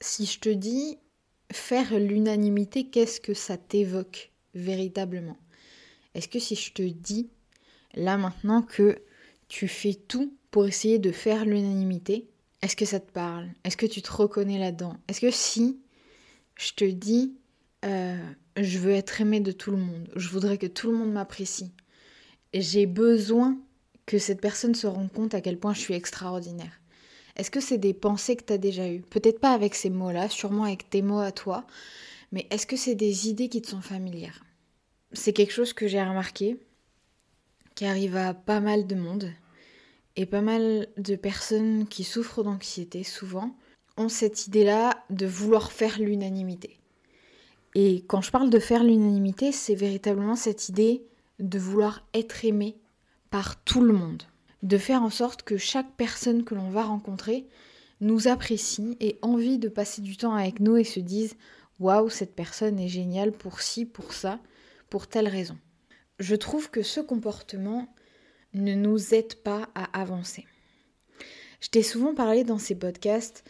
si je te dis faire l'unanimité, qu'est-ce que ça t'évoque véritablement? Est-ce que si je te dis là maintenant que tu fais tout pour essayer de faire l'unanimité, est-ce que ça te parle? Est-ce que tu te reconnais là-dedans? Est-ce que si je te dis euh, je veux être aimé de tout le monde, je voudrais que tout le monde m'apprécie, j'ai besoin que cette personne se rende compte à quel point je suis extraordinaire? Est-ce que c'est des pensées que tu as déjà eues? Peut-être pas avec ces mots-là, sûrement avec tes mots à toi, mais est-ce que c'est des idées qui te sont familières? C'est quelque chose que j'ai remarqué, qui arrive à pas mal de monde, et pas mal de personnes qui souffrent d'anxiété souvent ont cette idée-là de vouloir faire l'unanimité. Et quand je parle de faire l'unanimité, c'est véritablement cette idée de vouloir être aimé par tout le monde de faire en sorte que chaque personne que l'on va rencontrer nous apprécie et envie de passer du temps avec nous et se dise waouh cette personne est géniale pour ci, pour ça, pour telle raison. Je trouve que ce comportement ne nous aide pas à avancer. Je t'ai souvent parlé dans ces podcasts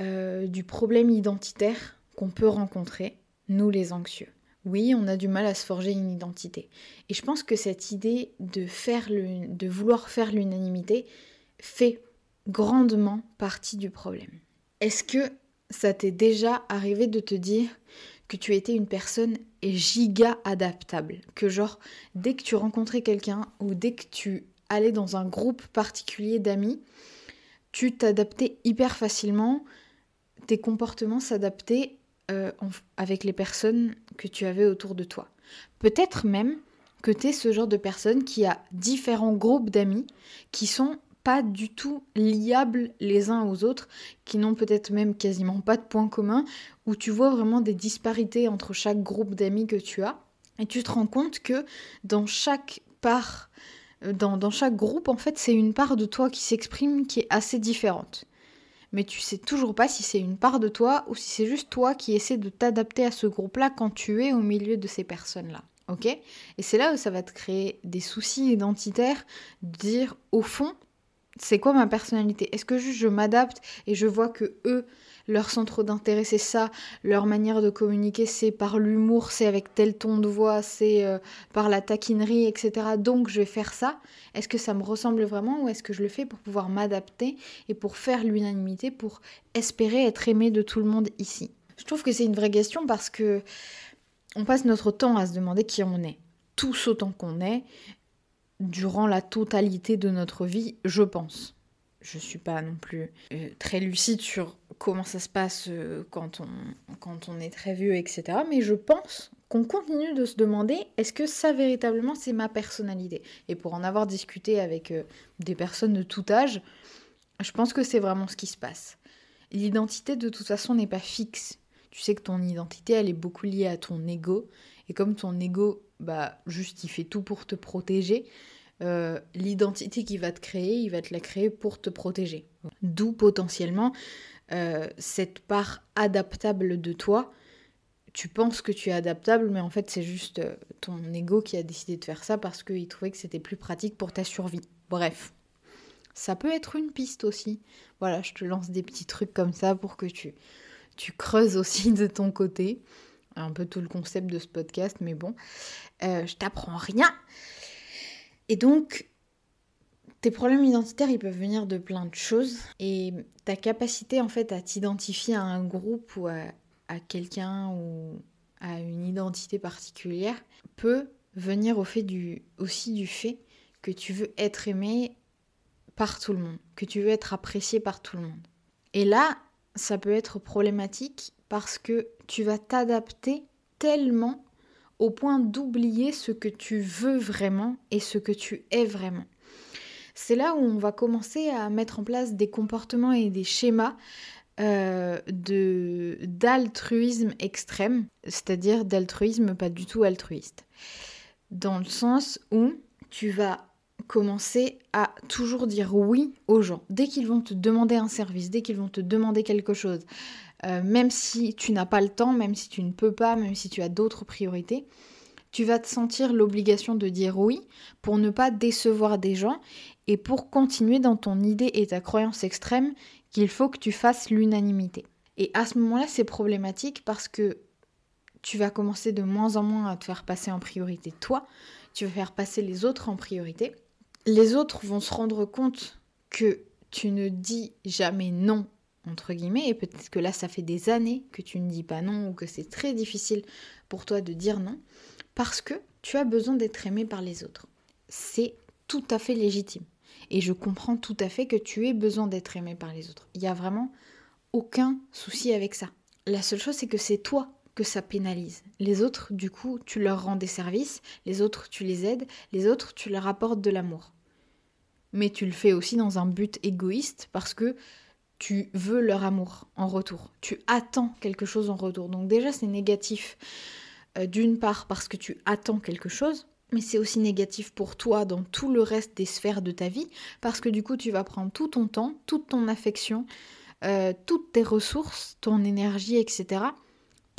euh, du problème identitaire qu'on peut rencontrer, nous les anxieux oui, on a du mal à se forger une identité. Et je pense que cette idée de, faire de vouloir faire l'unanimité fait grandement partie du problème. Est-ce que ça t'est déjà arrivé de te dire que tu étais une personne giga adaptable Que genre, dès que tu rencontrais quelqu'un ou dès que tu allais dans un groupe particulier d'amis, tu t'adaptais hyper facilement, tes comportements s'adaptaient euh, avec les personnes que tu avais autour de toi. Peut-être même que tu es ce genre de personne qui a différents groupes d'amis qui sont pas du tout liables les uns aux autres, qui n'ont peut-être même quasiment pas de points communs, où tu vois vraiment des disparités entre chaque groupe d'amis que tu as. Et tu te rends compte que dans chaque part, euh, dans, dans chaque groupe, en fait, c'est une part de toi qui s'exprime qui est assez différente mais tu sais toujours pas si c'est une part de toi ou si c'est juste toi qui essaie de t'adapter à ce groupe-là quand tu es au milieu de ces personnes-là. Ok? Et c'est là où ça va te créer des soucis identitaires, dire au fond, c'est quoi ma personnalité? Est-ce que juste je m'adapte et je vois que eux, leur centre d'intérêt c'est ça, leur manière de communiquer c'est par l'humour, c'est avec tel ton de voix, c'est euh, par la taquinerie, etc. Donc je vais faire ça. Est-ce que ça me ressemble vraiment ou est-ce que je le fais pour pouvoir m'adapter et pour faire l'unanimité, pour espérer être aimé de tout le monde ici? Je trouve que c'est une vraie question parce que on passe notre temps à se demander qui on est, tous autant qu'on est, durant la totalité de notre vie, je pense je suis pas non plus euh, très lucide sur comment ça se passe euh, quand, on, quand on est très vieux, etc. Mais je pense qu'on continue de se demander est-ce que ça véritablement c'est ma personnalité? Et pour en avoir discuté avec euh, des personnes de tout âge, je pense que c'est vraiment ce qui se passe. L'identité de toute façon n'est pas fixe. Tu sais que ton identité elle est beaucoup liée à ton ego et comme ton ego bah juste il fait tout pour te protéger, euh, l'identité qu'il va te créer, il va te la créer pour te protéger. D'où potentiellement euh, cette part adaptable de toi. Tu penses que tu es adaptable, mais en fait c'est juste euh, ton ego qui a décidé de faire ça parce qu'il trouvait que c'était plus pratique pour ta survie. Bref, ça peut être une piste aussi. Voilà, je te lance des petits trucs comme ça pour que tu, tu creuses aussi de ton côté. Un peu tout le concept de ce podcast, mais bon, je t'apprends rien. Et donc, tes problèmes identitaires, ils peuvent venir de plein de choses. Et ta capacité, en fait, à t'identifier à un groupe ou à, quelqu'un ou à une identité particulière peut venir au fait du, aussi du fait que tu veux être aimé par tout le monde, que tu veux être apprécié par tout le monde. Et là, ça peut être problématique parce que tu vas t'adapter tellement au point d'oublier ce que tu veux vraiment et ce que tu es vraiment. C'est là où on va commencer à mettre en place des comportements et des schémas euh, de d'altruisme extrême, c'est-à-dire d'altruisme pas du tout altruiste. Dans le sens où tu vas commencer à toujours dire oui aux gens. Dès qu'ils vont te demander un service, dès qu'ils vont te demander quelque chose, euh, même si tu n'as pas le temps, même si tu ne peux pas, même si tu as d'autres priorités, tu vas te sentir l'obligation de dire oui pour ne pas décevoir des gens et pour continuer dans ton idée et ta croyance extrême qu'il faut que tu fasses l'unanimité. Et à ce moment-là, c'est problématique parce que tu vas commencer de moins en moins à te faire passer en priorité toi, tu vas faire passer les autres en priorité. Les autres vont se rendre compte que tu ne dis jamais non, entre guillemets, et peut-être que là, ça fait des années que tu ne dis pas non ou que c'est très difficile pour toi de dire non, parce que tu as besoin d'être aimé par les autres. C'est tout à fait légitime. Et je comprends tout à fait que tu aies besoin d'être aimé par les autres. Il n'y a vraiment aucun souci avec ça. La seule chose, c'est que c'est toi que ça pénalise. Les autres, du coup, tu leur rends des services, les autres, tu les aides, les autres, tu leur apportes de l'amour. Mais tu le fais aussi dans un but égoïste parce que tu veux leur amour en retour. Tu attends quelque chose en retour. Donc déjà, c'est négatif euh, d'une part parce que tu attends quelque chose, mais c'est aussi négatif pour toi dans tout le reste des sphères de ta vie parce que du coup, tu vas prendre tout ton temps, toute ton affection, euh, toutes tes ressources, ton énergie, etc.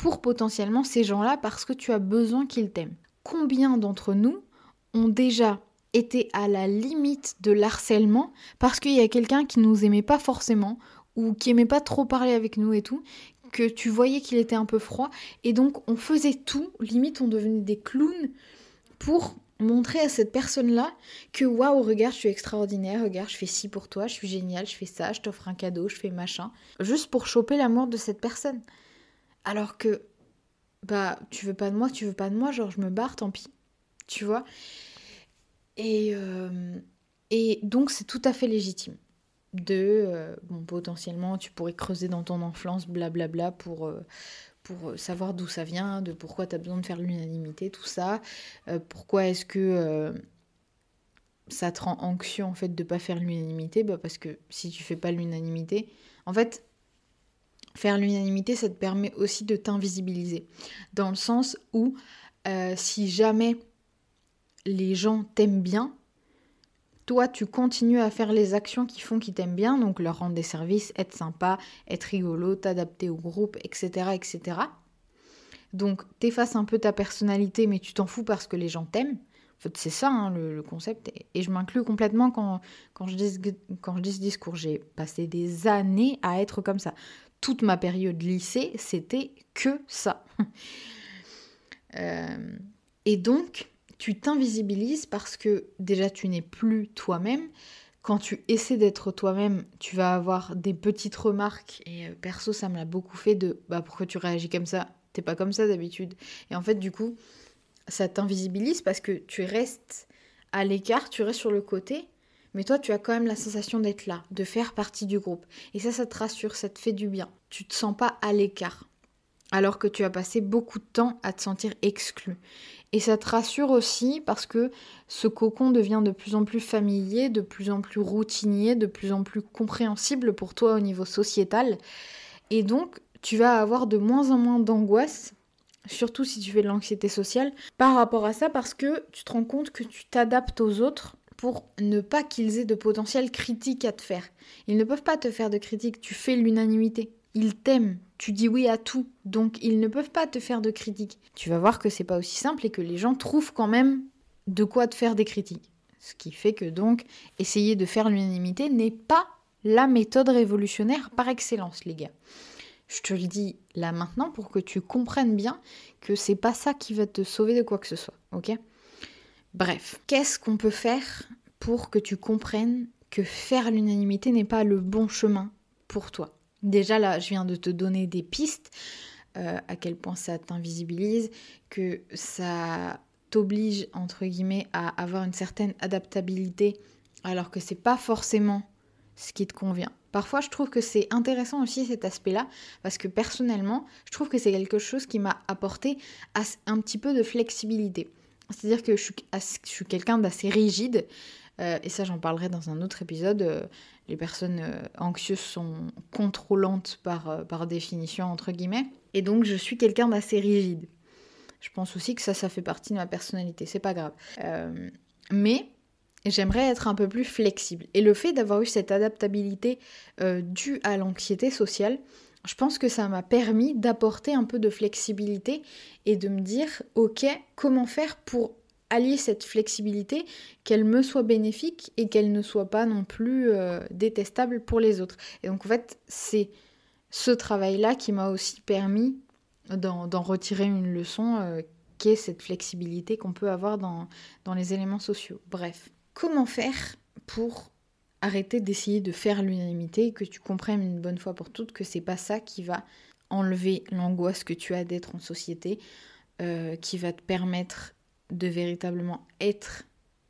pour potentiellement ces gens-là parce que tu as besoin qu'ils t'aiment. Combien d'entre nous ont déjà été à la limite de l'harcèlement parce qu'il y a quelqu'un qui nous aimait pas forcément ou qui aimait pas trop parler avec nous et tout, que tu voyais qu'il était un peu froid et donc on faisait tout, limite on devenait des clowns pour montrer à cette personne-là que waouh, regarde, je suis extraordinaire, regarde, je fais ci pour toi, je suis génial, je fais ça, je t'offre un cadeau, je fais machin, juste pour choper l'amour de cette personne. Alors que bah tu veux pas de moi, tu veux pas de moi, genre je me barre, tant pis. Tu vois? Et, euh, et donc c'est tout à fait légitime de euh, bon potentiellement tu pourrais creuser dans ton enfance blablabla pour euh, pour savoir d'où ça vient, de pourquoi tu as besoin de faire l'unanimité, tout ça. Pourquoi est-ce que ça te rend anxieux en fait de pas faire l'unanimité? Bah Parce que si tu fais pas l'unanimité, en fait, faire l'unanimité, ça te permet aussi de t'invisibiliser. Dans le sens où si jamais les gens t'aiment bien, toi, tu continues à faire les actions qui font qu'ils t'aiment bien, donc leur rendre des services, être sympa, être rigolo, t'adapter au groupe, etc., etc. Donc, t'effaces un peu ta personnalité, mais tu t'en fous parce que les gens t'aiment. En fait, c'est ça hein, le, concept. Et, je m'inclus complètement quand, quand, je dis, quand je dis ce discours. J'ai passé des années à être comme ça. Toute ma période lycée, c'était que ça. euh, et donc, tu t'invisibilises parce que déjà tu n'es plus toi-même. Quand tu essaies d'être toi-même, tu vas avoir des petites remarques. Et euh, perso, ça me l'a beaucoup fait de bah pourquoi tu réagis comme ça? T'es pas comme ça d'habitude. Et en fait, du coup, ça t'invisibilise parce que tu restes à l'écart, tu restes sur le côté, mais toi, tu as quand même la sensation d'être là, de faire partie du groupe. Et ça, ça te rassure, ça te fait du bien. Tu te sens pas à l'écart alors que tu as passé beaucoup de temps à te sentir exclu. Et ça te rassure aussi parce que ce cocon devient de plus en plus familier, de plus en plus routinier, de plus en plus compréhensible pour toi au niveau sociétal. Et donc, tu vas avoir de moins en moins d'angoisse, surtout si tu fais de l'anxiété sociale, par rapport à ça parce que tu te rends compte que tu t'adaptes aux autres pour ne pas qu'ils aient de potentiel critique à te faire. Ils ne peuvent pas te faire de critiques, tu fais l'unanimité. Ils t'aiment, tu dis oui à tout, donc ils ne peuvent pas te faire de critiques. Tu vas voir que c'est pas aussi simple et que les gens trouvent quand même de quoi te faire des critiques. Ce qui fait que donc essayer de faire l'unanimité n'est pas la méthode révolutionnaire par excellence, les gars. Je te le dis là maintenant pour que tu comprennes bien que c'est pas ça qui va te sauver de quoi que ce soit, ok? Bref, qu'est-ce qu'on peut faire pour que tu comprennes que faire l'unanimité n'est pas le bon chemin pour toi? Déjà là, je viens de te donner des pistes, euh, à quel point ça t'invisibilise, que ça t'oblige entre guillemets à avoir une certaine adaptabilité, alors que c'est pas forcément ce qui te convient. Parfois, je trouve que c'est intéressant aussi cet aspect-là, parce que personnellement, je trouve que c'est quelque chose qui m'a apporté un petit peu de flexibilité. C'est-à-dire que je suis, quelqu'un d'assez rigide, euh, et ça j'en parlerai dans un autre épisode. Euh, les personnes euh, anxieuses sont contrôlantes par, par définition, entre guillemets. Et donc je suis quelqu'un d'assez rigide. Je pense aussi que ça, ça fait partie de ma personnalité, c'est pas grave. mais j'aimerais être un peu plus flexible. Et le fait d'avoir eu cette adaptabilité due à l'anxiété sociale, je pense que ça m'a permis d'apporter un peu de flexibilité et de me dire, ok, comment faire pour allier cette flexibilité, qu'elle me soit bénéfique et qu'elle ne soit pas non plus euh, détestable pour les autres. Et donc en fait, c'est ce travail-là qui m'a aussi permis d'en retirer une leçon euh, qui est cette flexibilité qu'on peut avoir dans, dans les éléments sociaux. Bref, comment faire pour arrêter d'essayer de faire l'unanimité et que tu comprennes une bonne fois pour toutes que c'est pas ça qui va enlever l'angoisse que tu as d'être en société, euh, qui va te permettre de véritablement être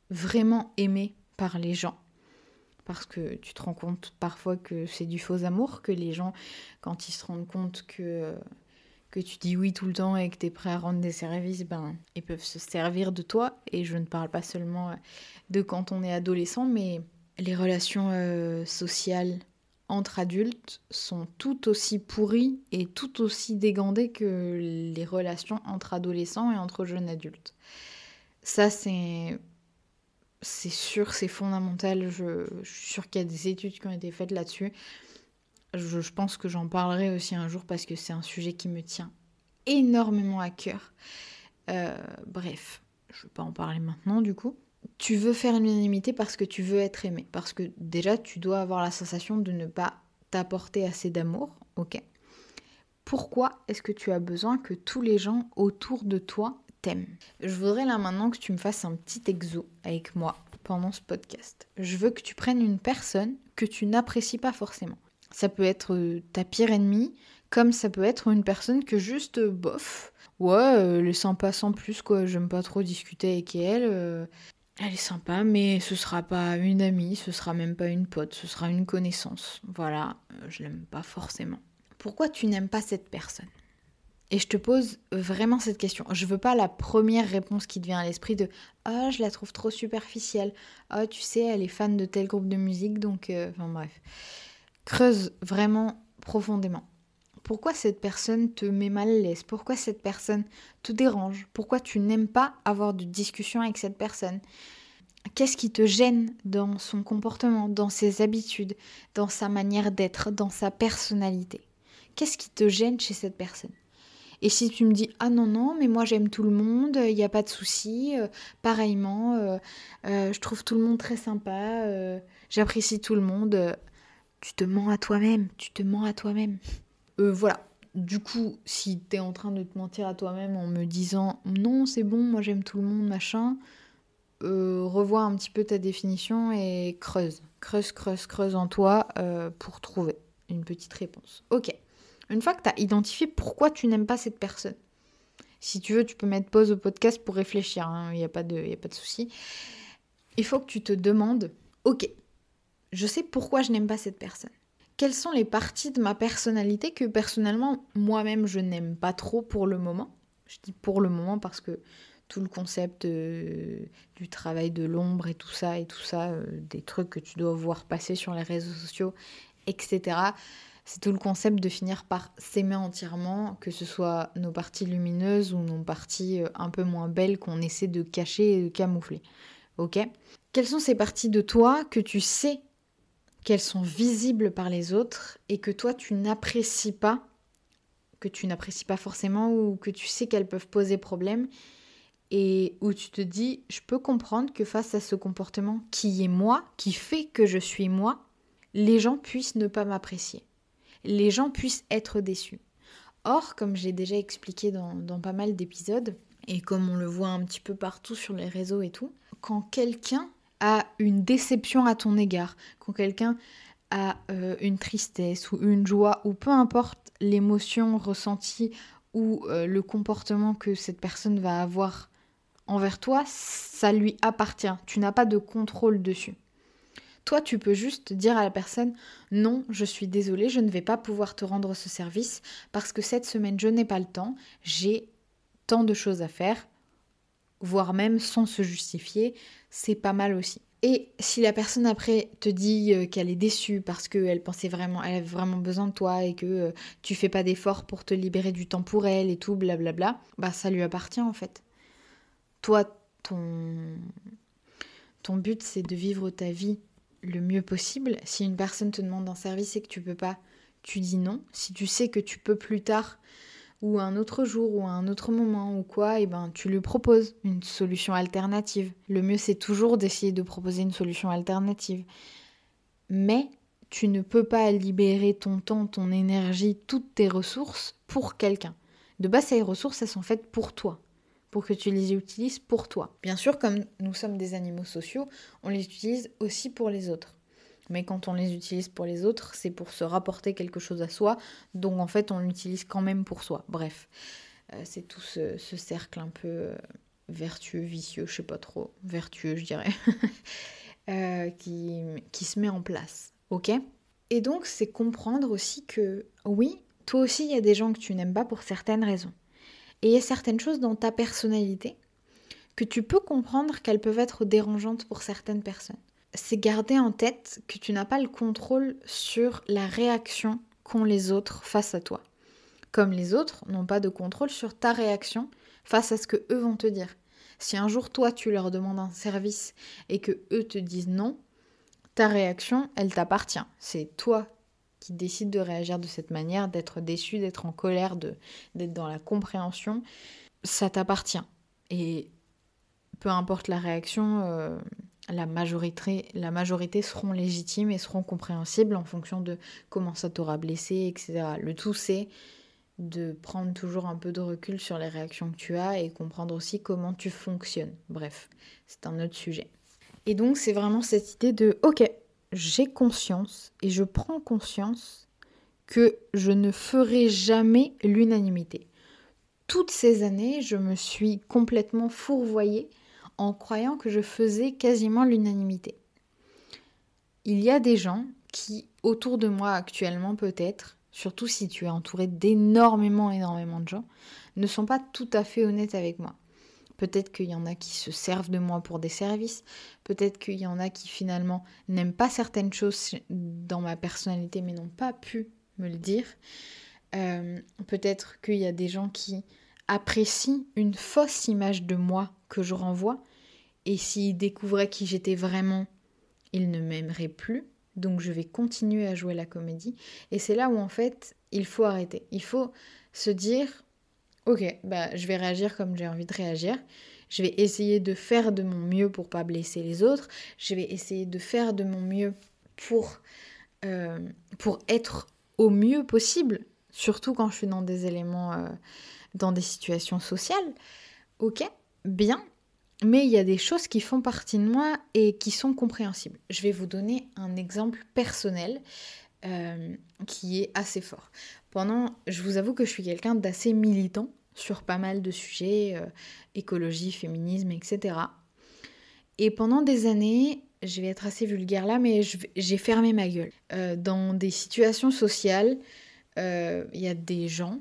vraiment aimé par les gens. Parce que tu te rends compte parfois que c'est du faux amour, que les gens, quand ils se rendent compte que, que tu dis oui tout le temps et que tu es prêt à rendre des services, ben, ils peuvent se servir de toi. Et je ne parle pas seulement de quand on est adolescent, mais les relations euh, sociales entre adultes sont tout aussi pourries et tout aussi dégandées que les relations entre adolescents et entre jeunes adultes. Ça, c'est sûr, c'est fondamental. Je, suis sûre qu'il y a des études qui ont été faites là-dessus. Je, pense que j'en parlerai aussi un jour parce que c'est un sujet qui me tient énormément à cœur. Euh, bref, je ne vais pas en parler maintenant du coup. Tu veux faire l'unanimité parce que tu veux être aimé. Parce que déjà, tu dois avoir la sensation de ne pas t'apporter assez d'amour. Ok? Pourquoi est-ce que tu as besoin que tous les gens autour de toi je voudrais là maintenant que tu me fasses un petit exo avec moi pendant ce podcast. Je veux que tu prennes une personne que tu n'apprécies pas forcément. Ça peut être euh, ta pire ennemie, comme ça peut être une personne que juste euh, bof. Ouais, euh, elle est sympa sans plus quoi, j'aime pas trop discuter avec elle. Elle est sympa, mais ce sera pas une amie, ce sera même pas une pote, ce sera une connaissance. Voilà, je l'aime pas forcément. Pourquoi tu n'aimes pas cette personne? Et je te pose vraiment cette question. Je veux pas la première réponse qui te vient à l'esprit de Ah, je la trouve trop superficielle. Ah, tu sais, elle est fan de tel groupe de musique, donc. Euh, enfin bref. Creuse vraiment profondément. Pourquoi cette personne te met mal à l'aise? Pourquoi cette personne te dérange? Pourquoi tu n'aimes pas avoir de discussion avec cette personne? Qu'est-ce qui te gêne dans son comportement, dans ses habitudes, dans sa manière d'être, dans sa personnalité? Qu'est-ce qui te gêne chez cette personne? Et si tu me dis ah non non mais moi j'aime tout le monde, il n'y a pas de souci, euh, pareillement, euh, euh, je trouve tout le monde très sympa, j'apprécie tout le monde, tu te mens à toi-même, tu te mens à toi-même. Voilà. Du coup, si tu es en train de te mentir à toi-même en me disant non c'est bon, moi j'aime tout le monde, machin, revois un petit peu ta définition et creuse, creuse, creuse, creuse en toi pour trouver une petite réponse. Ok. Une fois que tu as identifié pourquoi tu n'aimes pas cette personne, si tu veux, tu peux mettre pause au podcast pour réfléchir, hein, il n'y a pas de, de souci. Il faut que tu te demandes, ok, je sais pourquoi je n'aime pas cette personne. Quelles sont les parties de ma personnalité que personnellement, moi-même, je n'aime pas trop pour le moment? Je dis pour le moment parce que tout le concept euh, du travail de l'ombre et tout ça, et tout ça, euh, des trucs que tu dois voir passer sur les réseaux sociaux, etc c'est tout le concept de finir par s'aimer entièrement, que ce soit nos parties lumineuses ou nos parties euh, un peu moins belles qu'on essaie de cacher et de camoufler. Ok? Quelles sont ces parties de toi que tu sais qu'elles sont visibles par les autres et que toi tu n'apprécies pas, que tu n'apprécies pas forcément ou que tu sais qu'elles peuvent poser problème et où tu te dis je peux comprendre que face à ce comportement qui est moi, qui fait que je suis moi, les gens puissent ne pas m'apprécier les gens puissent être déçus. Or, comme j'ai déjà expliqué dans, pas mal d'épisodes, et comme on le voit un petit peu partout sur les réseaux et tout, quand quelqu'un a une déception à ton égard, quand quelqu'un a euh, une tristesse ou une joie, ou peu importe l'émotion ressentie ou euh, le comportement que cette personne va avoir envers toi, ça lui appartient. Tu n'as pas de contrôle dessus. Toi, tu peux juste dire à la personne non, je suis désolée, je ne vais pas pouvoir te rendre ce service parce que cette semaine, je n'ai pas le temps, j'ai tant de choses à faire, voire même sans se justifier, c'est pas mal aussi. Et si la personne après te dit euh, qu'elle est déçue parce qu'elle pensait vraiment, elle avait vraiment besoin de toi et que euh, tu fais pas d'efforts pour te libérer du temps pour elle et tout, blablabla, bah ça lui appartient en fait. Toi, ton, ton but c'est de vivre ta vie le mieux possible. Si une personne te demande un service et que tu peux pas, tu dis non. Si tu sais que tu peux plus tard ou un autre jour ou un autre moment ou quoi, et eh ben tu lui proposes une solution alternative. Le mieux c'est toujours d'essayer de proposer une solution alternative. Mais tu ne peux pas libérer ton temps, ton énergie, toutes tes ressources pour quelqu'un. De base, ces ressources, elles sont faites pour toi, pour que tu les utilises pour toi. Bien sûr, comme nous sommes des animaux sociaux, on les utilise aussi pour les autres. Mais quand on les utilise pour les autres, c'est pour se rapporter quelque chose à soi, donc en fait, on l'utilise quand même pour soi. Bref, euh, c'est tout ce, cercle un peu euh, vertueux, vicieux, je sais pas trop, vertueux, je dirais, euh, qui, se met en place. Ok? Et donc, c'est comprendre aussi que oui, toi aussi, il y a des gens que tu n'aimes pas pour certaines raisons. Et il y a certaines choses dans ta personnalité que tu peux comprendre qu'elles peuvent être dérangeantes pour certaines personnes. C'est garder en tête que tu n'as pas le contrôle sur la réaction qu'ont les autres face à toi. Comme les autres n'ont pas de contrôle sur ta réaction face à ce que eux vont te dire. Si un jour toi tu leur demandes un service et que eux te disent non, ta réaction, elle t'appartient. C'est toi qui décides de réagir de cette manière, d'être déçu, d'être en colère, d'être dans la compréhension. Ça t'appartient. Et peu importe la réaction, euh, la, majorité, seront légitimes et seront compréhensibles en fonction de comment ça t'aura blessé, etc. Le tout, c'est de prendre toujours un peu de recul sur les réactions que tu as et comprendre aussi comment tu fonctionnes. Bref, c'est un autre sujet. Et donc, c'est vraiment cette idée de, ok, j'ai conscience et je prends conscience que je ne ferai jamais l'unanimité. Toutes ces années, je me suis complètement fourvoyée en croyant que je faisais quasiment l'unanimité. Il y a des gens qui, autour de moi actuellement peut-être, surtout si tu es entouré d'énormément, énormément de gens, ne sont pas tout à fait honnêtes avec moi. Peut-être qu'il y en a qui se servent de moi pour des services. Peut-être qu'il y en a qui finalement n'aiment pas certaines choses dans ma personnalité mais n'ont pas pu me le dire. Euh, peut-être qu'il y a des gens qui apprécient une fausse image de moi que je renvoie. Et s'ils découvraient qui j'étais vraiment, ils ne m'aimeraient plus. Donc je vais continuer à jouer la comédie. Et c'est là où en fait, il faut arrêter. Il faut se dire, ok, bah, je vais réagir comme j'ai envie de réagir. Je vais essayer de faire de mon mieux pour pas blesser les autres. Je vais essayer de faire de mon mieux pour, euh, pour être au mieux possible, surtout quand je suis dans des éléments, euh, dans des situations sociales. Ok, bien. Mais il y a des choses qui font partie de moi et qui sont compréhensibles. Je vais vous donner un exemple personnel euh, qui est assez fort. Pendant, je vous avoue que je suis quelqu'un d'assez militant sur pas mal de sujets, euh, écologie, féminisme, etc. Et pendant des années, je vais être assez vulgaire là, mais j'ai fermé ma gueule. Euh, dans des situations sociales, il y a des gens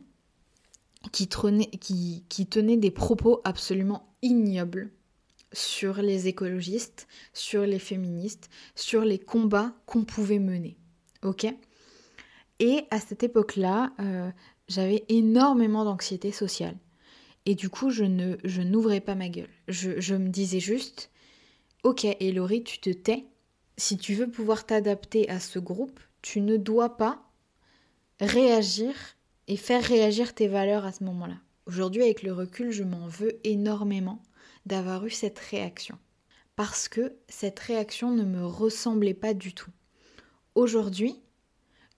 qui, tenaient des propos absolument ignobles sur les écologistes, sur les féministes, sur les combats qu'on pouvait mener. Ok? Et à cette époque-là, euh, j'avais énormément d'anxiété sociale. Et du coup, je ne je n'ouvrais pas ma gueule. Je, je me disais juste, ok, Elori, tu te tais. Si tu veux pouvoir t'adapter à ce groupe, tu ne dois pas réagir et faire réagir tes valeurs à ce moment-là. Aujourd'hui, avec le recul, je m'en veux énormément d'avoir eu cette réaction. Parce que cette réaction ne me ressemblait pas du tout. Aujourd'hui,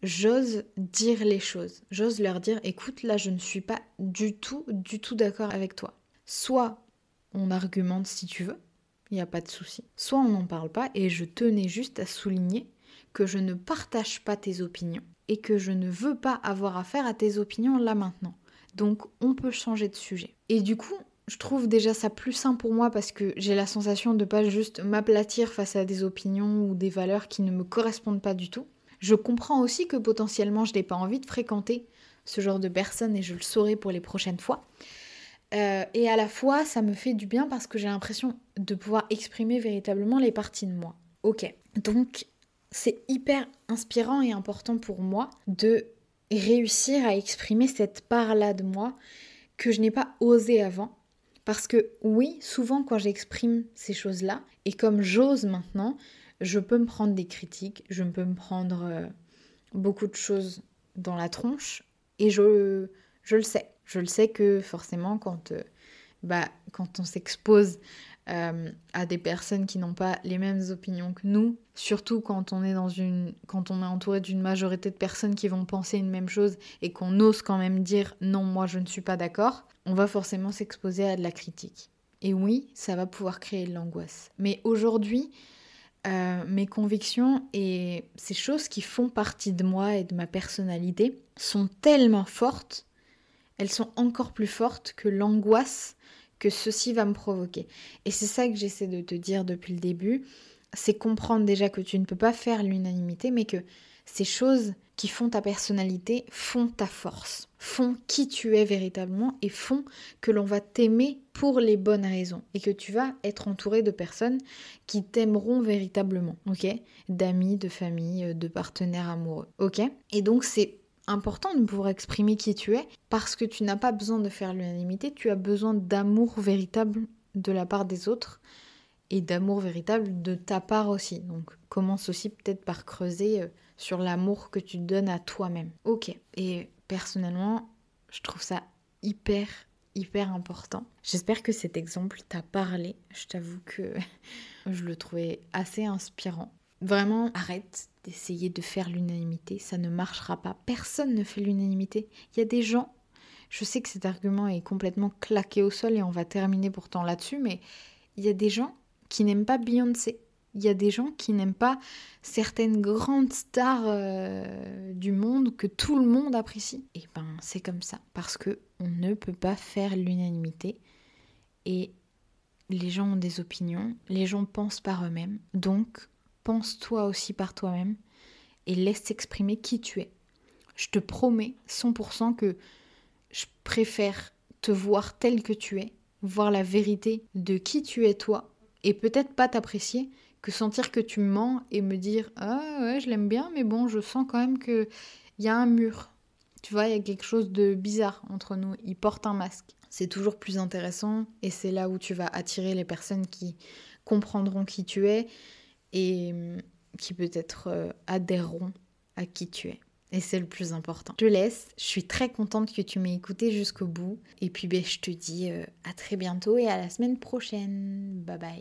j'ose dire les choses. J'ose leur dire, écoute, là, je ne suis pas du tout, du tout d'accord avec toi. Soit on argumente si tu veux, il n'y a pas de souci. Soit on n'en parle pas et je tenais juste à souligner que je ne partage pas tes opinions et que je ne veux pas avoir affaire à tes opinions là maintenant. Donc on peut changer de sujet. Et du coup, je trouve déjà ça plus sain pour moi parce que j'ai la sensation de pas juste m'aplatir face à des opinions ou des valeurs qui ne me correspondent pas du tout. Je comprends aussi que potentiellement je n'ai pas envie de fréquenter ce genre de personnes et je le saurai pour les prochaines fois. Euh, et à la fois, ça me fait du bien parce que j'ai l'impression de pouvoir exprimer véritablement les parties de moi. Ok, donc c'est hyper inspirant et important pour moi de réussir à exprimer cette part-là de moi que je n'ai pas osé avant parce que oui, souvent quand j'exprime ces choses-là, et comme j'ose maintenant, je peux me prendre des critiques, je peux me prendre euh, beaucoup de choses dans la tronche, et je, je le sais. Je le sais que forcément quand euh, bah, quand on s'expose euh, à des personnes qui n'ont pas les mêmes opinions que nous, surtout quand on est dans une, quand on est entouré d'une majorité de personnes qui vont penser une même chose et qu'on ose quand même dire non, moi je ne suis pas d'accord, on va forcément s'exposer à de la critique. Et oui, ça va pouvoir créer de l'angoisse. Mais aujourd'hui, euh, mes convictions et ces choses qui font partie de moi et de ma personnalité sont tellement fortes, elles sont encore plus fortes que l'angoisse que ceci va me provoquer. Et c'est ça que j'essaie de te dire depuis le début, c'est comprendre déjà que tu ne peux pas faire l'unanimité, mais que ces choses qui font ta personnalité font ta force, font qui tu es véritablement et font que l'on va t'aimer pour les bonnes raisons et que tu vas être entouré de personnes qui t'aimeront véritablement, ok? D'amis, de famille, de partenaires amoureux, ok? Et donc c'est important de pouvoir exprimer qui tu es parce que tu n'as pas besoin de faire l'unanimité, tu as besoin d'amour véritable de la part des autres et d'amour véritable de ta part aussi. Donc commence aussi peut-être par creuser euh, sur l'amour que tu donnes à toi-même. Ok. Et personnellement, je trouve ça hyper hyper important. J'espère que cet exemple t'a parlé. Je t'avoue que je le trouvais assez inspirant. Vraiment, arrête d'essayer de faire l'unanimité, ça ne marchera pas. Personne ne fait l'unanimité. Il y a des gens, je sais que cet argument est complètement claqué au sol et on va terminer pourtant là-dessus, mais il y a des gens qui n'aiment pas Beyoncé. Il y a des gens qui n'aiment pas certaines grandes stars euh, du monde que tout le monde apprécie. Et ben c'est comme ça parce que on ne peut pas faire l'unanimité et les gens ont des opinions, les gens pensent par eux-mêmes. Donc pense-toi aussi par toi-même et laisse exprimer qui tu es. Je te promets 100% que je préfère te voir tel que tu es, voir la vérité de qui tu es toi, et peut-être pas t'apprécier, que sentir que tu mens et me dire Ah ouais, je l'aime bien, mais bon, je sens quand même qu'il y a un mur. Tu vois, il y a quelque chose de bizarre entre nous. Il porte un masque. C'est toujours plus intéressant et c'est là où tu vas attirer les personnes qui comprendront qui tu es et hum, qui peut-être euh, adhéreront à qui tu es. Et c'est le plus important. Je te laisse. Je suis très contente que tu m'aies écouté jusqu'au bout. Et puis ben, je te dis euh, à très bientôt et à la semaine prochaine. Bye bye.